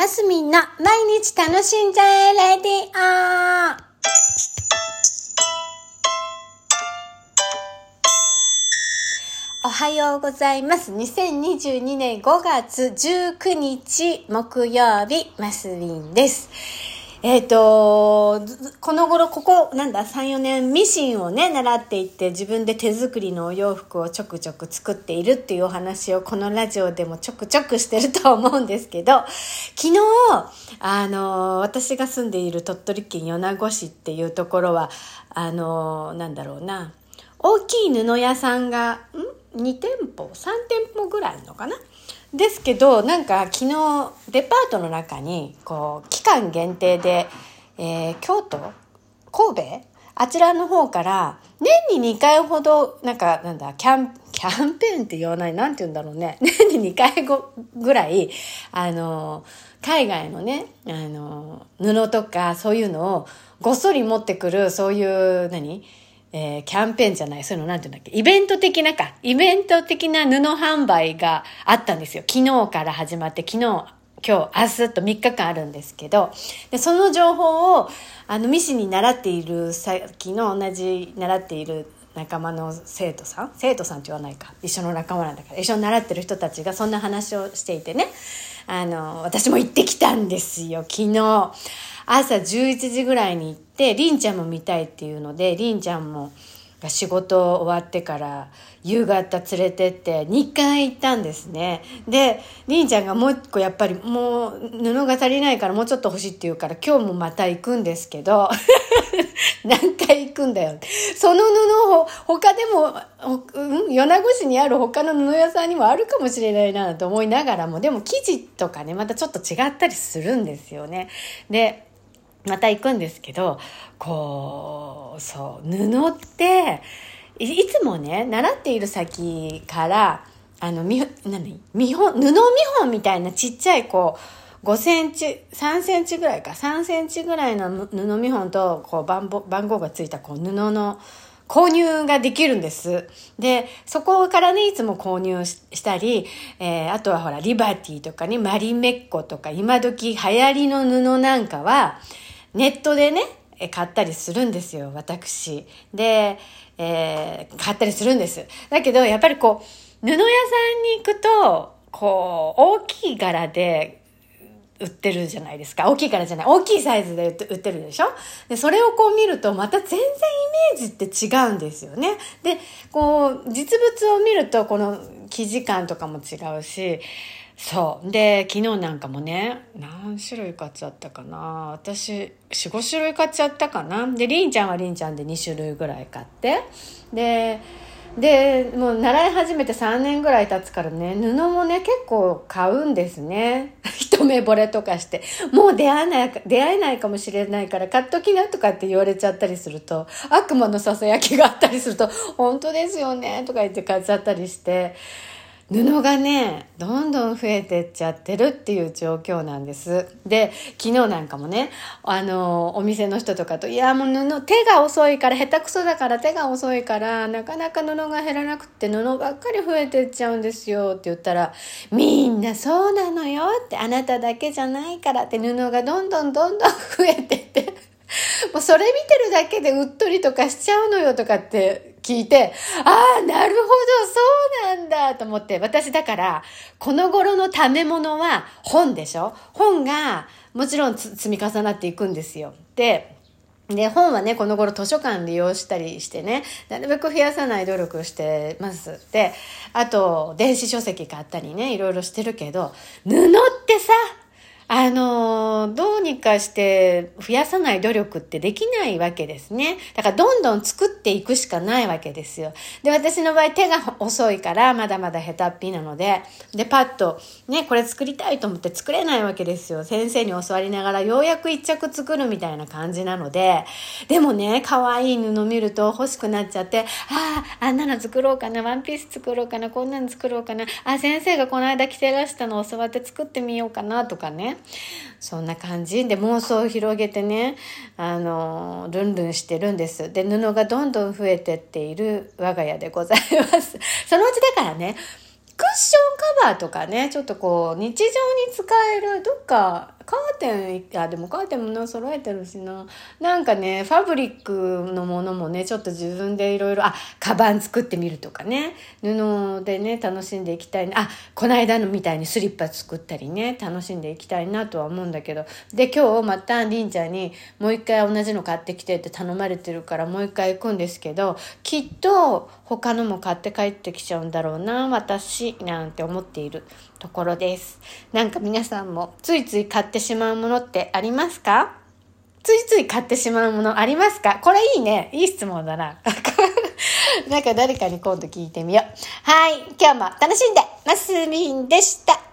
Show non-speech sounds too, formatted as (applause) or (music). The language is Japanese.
マスミンの毎日楽しんじゃえレディオおはようございます。2022年5月19日木曜日、マスミンです。えっ、と、この頃、ここ、なんだ、3、4年、ミシンをね、習っていって、自分で手作りのお洋服をちょくちょく作っているっていうお話を、このラジオでもちょくちょくしてると思うんですけど、昨日、あの、私が住んでいる鳥取県米子市っていうところは、あの、なんだろうな、大きい布屋さんが、ん？?2 店舗 ?3 店舗ぐらいのかな？ですけどなんか昨日デパートの中にこう期間限定で、えー、京都？神戸？あちらの方から年に2回ほどなんかなんだキャンキャンペーンって言わないなんて言うんだろうね (laughs) 年に2回ぐらいあの海外のねあの布とかそういうのをごっそり持ってくるそういう何？えー、キャンペーンじゃない、そういうのなんていうんだっけ、イベント的なか、イベント的な布販売があったんですよ。昨日から始まって、昨日、今日、明日と3日間あるんですけど、で、その情報を、あの、ミシンに習っている、さっきの同じ習っている仲間の生徒さん？生徒さんって言わないか。一緒の仲間なんだから。一緒に習ってる人たちがそんな話をしていてね。あの、私も行ってきたんですよ、昨日。朝11時ぐらいに行って、りんちゃんも見たいっていうので、りんちゃんもが仕事終わってから夕方連れてって2回行ったんですね。で、りんちゃんがもう一個やっぱりもう布が足りないからもうちょっと欲しいって言うから今日もまた行くんですけど、(laughs) (laughs) 何回行くんだよ。その布を他でも、うん、米子市にある他の布屋さんにもあるかもしれないなと思いながらも、でも生地とかね、またちょっと違ったりするんですよね。で、また行くんですけど、こう、そう、布って、いつもね、習っている先から、あの、み、何？見本、布見本みたいなちっちゃい、こう、5センチ、3センチぐらいか、3センチぐらいの布見本と、こう、番号、番号がついた、こう、布の、購入ができるんです。で、そこからね、いつも購入したり、えー、あとはほら、リバティとかね、マリメッコとか、今時流行りの布なんかは、ネットでね、買ったりするんですよ、私。で、えー、買ったりするんです。だけど、やっぱりこう、布屋さんに行くと、こう、大きい柄で、売ってるじゃないですか。大きいからじゃない。大きいサイズで売ってるでしょ？で、それをこう見ると、また全然イメージって違うんですよね。で、こう、実物を見ると、この生地感とかも違うし、そう。で、昨日なんかもね、何種類買っちゃったかな。私、4、5種類買っちゃったかな。で、りんちゃんはりんちゃんで2種類ぐらい買って。で、で、もう習い始めて3年ぐらい経つからね、布もね、結構買うんですね。(laughs) 一目惚れとかして。もう出会えない、出会えないかもしれないから買っときなとかって言われちゃったりすると、悪魔のささやきがあったりすると、本当ですよねとか言って買っちゃったりして、布がね、どんどん増えてっちゃってるっていう状況なんです。で、昨日なんかもね、あの、お店の人とかと、いや、もう布、手が遅いから、下手くそだから手が遅いから、なかなか布が減らなくって布ばっかり増えてっちゃうんですよって言ったら、みんなそうなのよって、あなただけじゃないからって布がどんどんどんどん増えてって、もうそれ見てるだけでうっとりとかしちゃうのよとかって聞いて、ああ、なるほど、そうなんだと思って、私だから、この頃のため物は本でしょ？本がもちろん積み重なっていくんですよ。で、で、本はね、この頃図書館利用したりしてね、なるべく増やさない努力してます。で、あと、電子書籍買ったりね、いろいろしてるけど、布ってさ、あの、どうにかして増やさない努力ってできないわけですね。だからどんどん作っていくしかないわけですよ。で、私の場合手が遅いからまだまだ下手っぴなので、で、パッとね、これ作りたいと思って作れないわけですよ。先生に教わりながらようやく一着作るみたいな感じなので、でもね、可愛い布見ると欲しくなっちゃって、ああ、あんなの作ろうかな、ワンピース作ろうかな、こんなの作ろうかな、あ、先生がこの間着てらしたのを教わって作ってみようかなとかね。そんな感じで妄想を広げてね、あの、ルンルンしてるんです。で、布がどんどん増えてっている我が家でございます。(laughs) そのうちだからね、クッションカバーとかね、ちょっとこう、日常に使える、どっか、カーテン、あ、でもカーテンもな、揃えてるしな。なんかね、ファブリックのものもね、ちょっと自分でいろいろ、あ、カバン作ってみるとかね。布でね、楽しんでいきたいな。あ、この間のみたいにスリッパ作ったりね、楽しんでいきたいなとは思うんだけど。で、今日またりんちゃんにもう一回同じの買ってきてって頼まれてるからもう一回行くんですけど、きっと他のも買って帰ってきちゃうんだろうな、私、なんて思っているところです。なんか皆さんもついつい買ってしまうものってありますか？ついつい買ってしまうものありますか？これいいね。いい質問だな。(laughs) なんか誰かに今度聞いてみよう。はい。今日も楽しんで、マスミンでした。